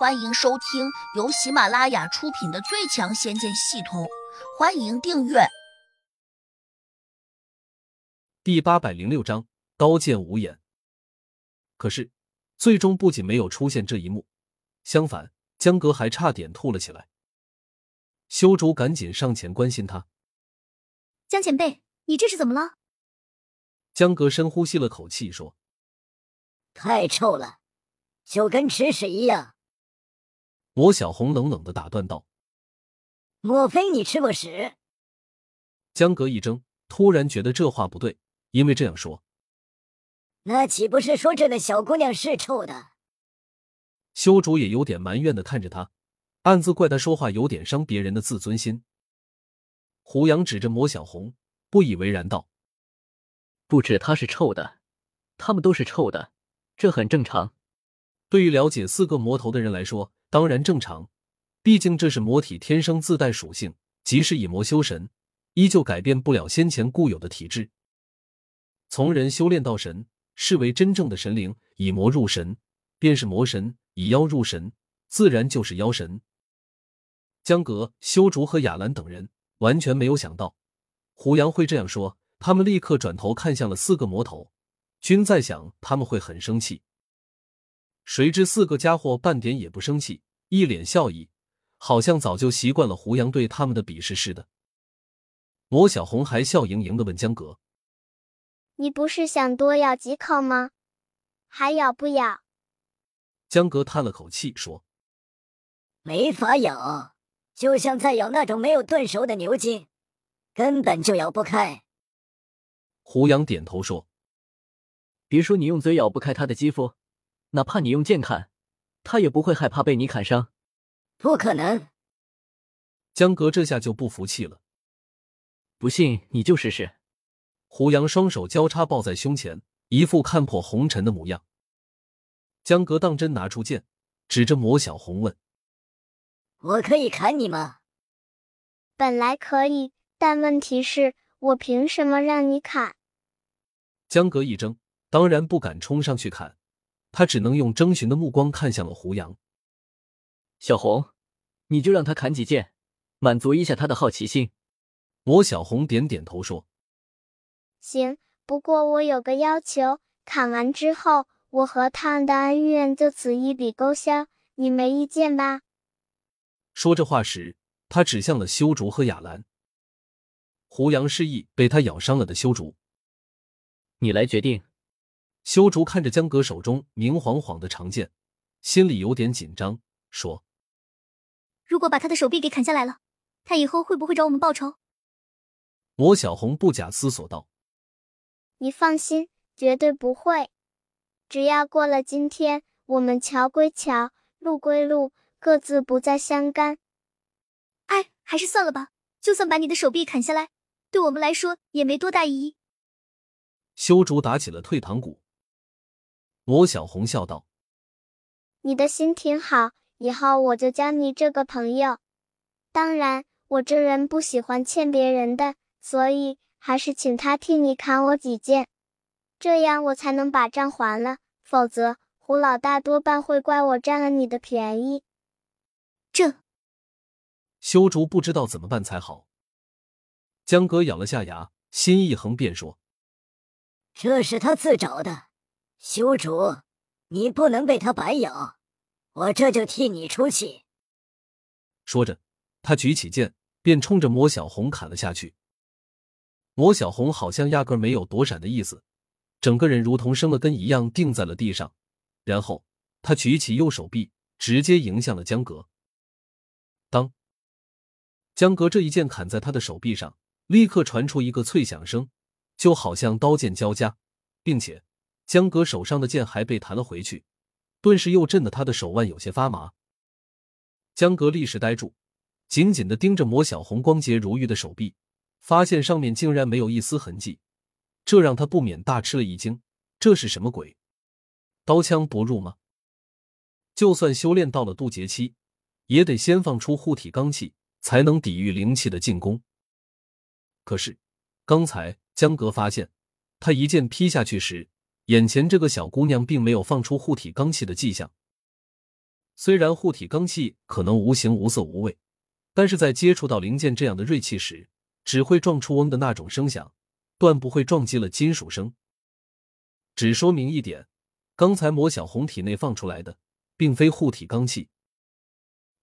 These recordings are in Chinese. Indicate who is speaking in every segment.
Speaker 1: 欢迎收听由喜马拉雅出品的《最强仙剑系统》，欢迎订阅。
Speaker 2: 第八百零六章刀剑无眼。可是，最终不仅没有出现这一幕，相反，江格还差点吐了起来。修竹赶紧上前关心他：“
Speaker 3: 江前辈，你这是怎么了？”
Speaker 2: 江格深呼吸了口气说：“
Speaker 4: 太臭了，就跟吃屎一样。”
Speaker 2: 魔小红冷冷的打断道：“
Speaker 4: 莫非你吃过屎？”
Speaker 2: 江格一怔，突然觉得这话不对，因为这样说，
Speaker 4: 那岂不是说这个小姑娘是臭的？
Speaker 2: 修竹也有点埋怨的看着他，暗自怪他说话有点伤别人的自尊心。胡杨指着魔小红，不以为然道：“
Speaker 5: 不止她是臭的，他们都是臭的，这很正常。
Speaker 2: 对于了解四个魔头的人来说。”当然正常，毕竟这是魔体天生自带属性，即使以魔修神，依旧改变不了先前固有的体质。从人修炼到神，视为真正的神灵，以魔入神便是魔神，以妖入神自然就是妖神。江阁、修竹和雅兰等人完全没有想到胡杨会这样说，他们立刻转头看向了四个魔头，均在想他们会很生气。谁知四个家伙半点也不生气，一脸笑意，好像早就习惯了胡杨对他们的鄙视似的。魔小红还笑盈盈的问江格：“
Speaker 6: 你不是想多咬几口吗？还咬不咬？”
Speaker 2: 江格叹了口气说：“
Speaker 4: 没法咬，就像在咬那种没有炖熟的牛筋，根本就咬不开。”
Speaker 2: 胡杨点头说：“
Speaker 5: 别说你用嘴咬不开他的肌肤。”哪怕你用剑砍，他也不会害怕被你砍伤。
Speaker 4: 不可能！
Speaker 2: 江格这下就不服气了。
Speaker 5: 不信你就试试。
Speaker 2: 胡杨双手交叉抱在胸前，一副看破红尘的模样。江格当真拿出剑，指着魔小红问：“
Speaker 4: 我可以砍你吗？”
Speaker 6: 本来可以，但问题是，我凭什么让你砍？
Speaker 2: 江格一怔，当然不敢冲上去砍。他只能用征询的目光看向了胡杨。
Speaker 5: 小红，你就让他砍几剑，满足一下他的好奇心。
Speaker 2: 魔小红点点头说：“
Speaker 6: 行，不过我有个要求，砍完之后，我和他的恩怨就此一笔勾销，你没意见吧？”
Speaker 2: 说这话时，他指向了修竹和雅兰。胡杨示意被他咬伤了的修竹：“
Speaker 5: 你来决定。”
Speaker 2: 修竹看着江格手中明晃晃的长剑，心里有点紧张，说：“
Speaker 3: 如果把他的手臂给砍下来了，他以后会不会找我们报仇？”
Speaker 2: 魔小红不假思索道：“
Speaker 6: 你放心，绝对不会。只要过了今天，我们桥归桥，路归路，各自不再相干。
Speaker 3: 哎，还是算了吧。就算把你的手臂砍下来，对我们来说也没多大意义。”
Speaker 2: 修竹打起了退堂鼓。魔小红笑道：“
Speaker 6: 你的心挺好，以后我就交你这个朋友。当然，我这人不喜欢欠别人的，所以还是请他替你砍我几剑，这样我才能把账还了。否则，胡老大多半会怪我占了你的便宜。”
Speaker 3: 这，
Speaker 2: 修竹不知道怎么办才好。江哥咬了下牙，心一横，便说：“
Speaker 4: 这是他自找的。”修主，你不能被他白咬，我这就替你出气。
Speaker 2: 说着，他举起剑，便冲着魔小红砍了下去。魔小红好像压根没有躲闪的意思，整个人如同生了根一样定在了地上。然后，他举起右手臂，直接迎向了江格。当江格这一剑砍在他的手臂上，立刻传出一个脆响声，就好像刀剑交加，并且。江哥手上的剑还被弹了回去，顿时又震得他的手腕有些发麻。江哥立时呆住，紧紧的盯着魔小红光洁如玉的手臂，发现上面竟然没有一丝痕迹，这让他不免大吃了一惊。这是什么鬼？刀枪不入吗？就算修炼到了渡劫期，也得先放出护体罡气，才能抵御灵气的进攻。可是刚才江哥发现，他一剑劈下去时。眼前这个小姑娘并没有放出护体罡气的迹象，虽然护体罡气可能无形无色无味，但是在接触到灵剑这样的锐气时，只会撞出嗡的那种声响，断不会撞击了金属声。只说明一点，刚才魔小红体内放出来的，并非护体罡气。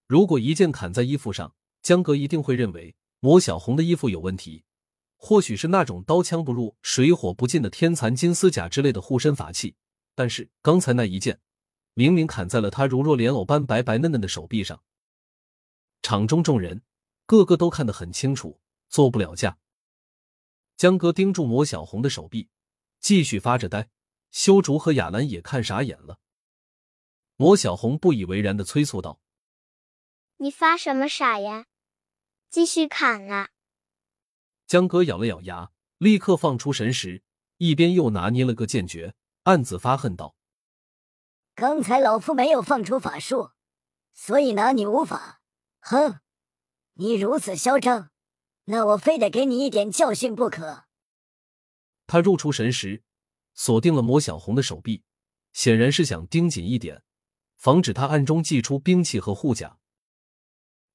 Speaker 2: 如果一剑砍在衣服上，江哥一定会认为魔小红的衣服有问题，或许是那种刀枪不入、水火不进的天蚕金丝甲之类的护身法器。但是刚才那一剑。明明砍在了他如若莲藕般白白嫩嫩的手臂上，场中众人个个都看得很清楚，做不了假。江哥盯住魔小红的手臂，继续发着呆。修竹和亚兰也看傻眼了。魔小红不以为然的催促道：“
Speaker 6: 你发什么傻呀？继续砍啊！”
Speaker 2: 江哥咬了咬牙，立刻放出神识，一边又拿捏了个剑诀，暗自发恨道。
Speaker 4: 刚才老夫没有放出法术，所以拿你无法。哼，你如此嚣张，那我非得给你一点教训不可。
Speaker 2: 他入出神识，锁定了魔小红的手臂，显然是想盯紧一点，防止他暗中祭出兵器和护甲。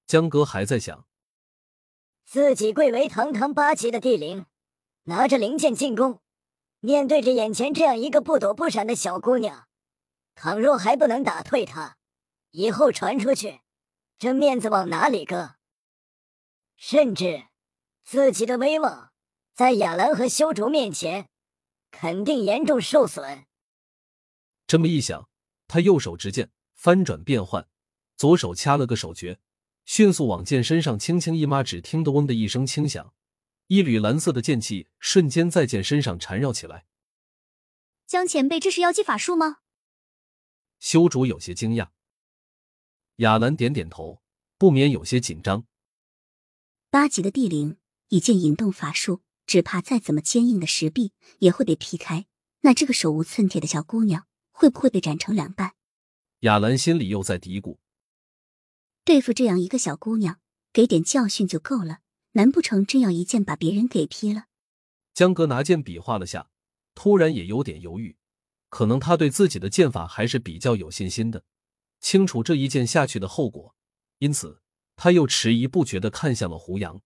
Speaker 2: 江哥还在想，
Speaker 4: 自己贵为堂堂八级的地灵，拿着灵剑进攻，面对着眼前这样一个不躲不闪的小姑娘。倘若还不能打退她，以后传出去，这面子往哪里搁？甚至自己的威望在亚兰和修竹面前，肯定严重受损。
Speaker 2: 这么一想，他右手执剑翻转变换，左手掐了个手诀，迅速往剑身上轻轻一抹，只听得“嗡”的一声轻响，一缕蓝色的剑气瞬间在剑身上缠绕起来。
Speaker 3: 江前辈，这是妖姬法术吗？
Speaker 2: 修主有些惊讶，雅兰点点头，不免有些紧张。
Speaker 7: 八级的地灵，一剑引动法术，只怕再怎么坚硬的石壁也会被劈开。那这个手无寸铁的小姑娘，会不会被斩成两半？
Speaker 2: 雅兰心里又在嘀咕：
Speaker 7: 对付这样一个小姑娘，给点教训就够了，难不成真要一剑把别人给劈了？
Speaker 2: 江哥拿剑比划了下，突然也有点犹豫。可能他对自己的剑法还是比较有信心的，清楚这一剑下去的后果，因此他又迟疑不决的看向了胡杨。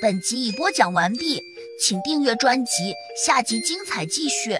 Speaker 1: 本集已播讲完毕，请订阅专辑，下集精彩继续。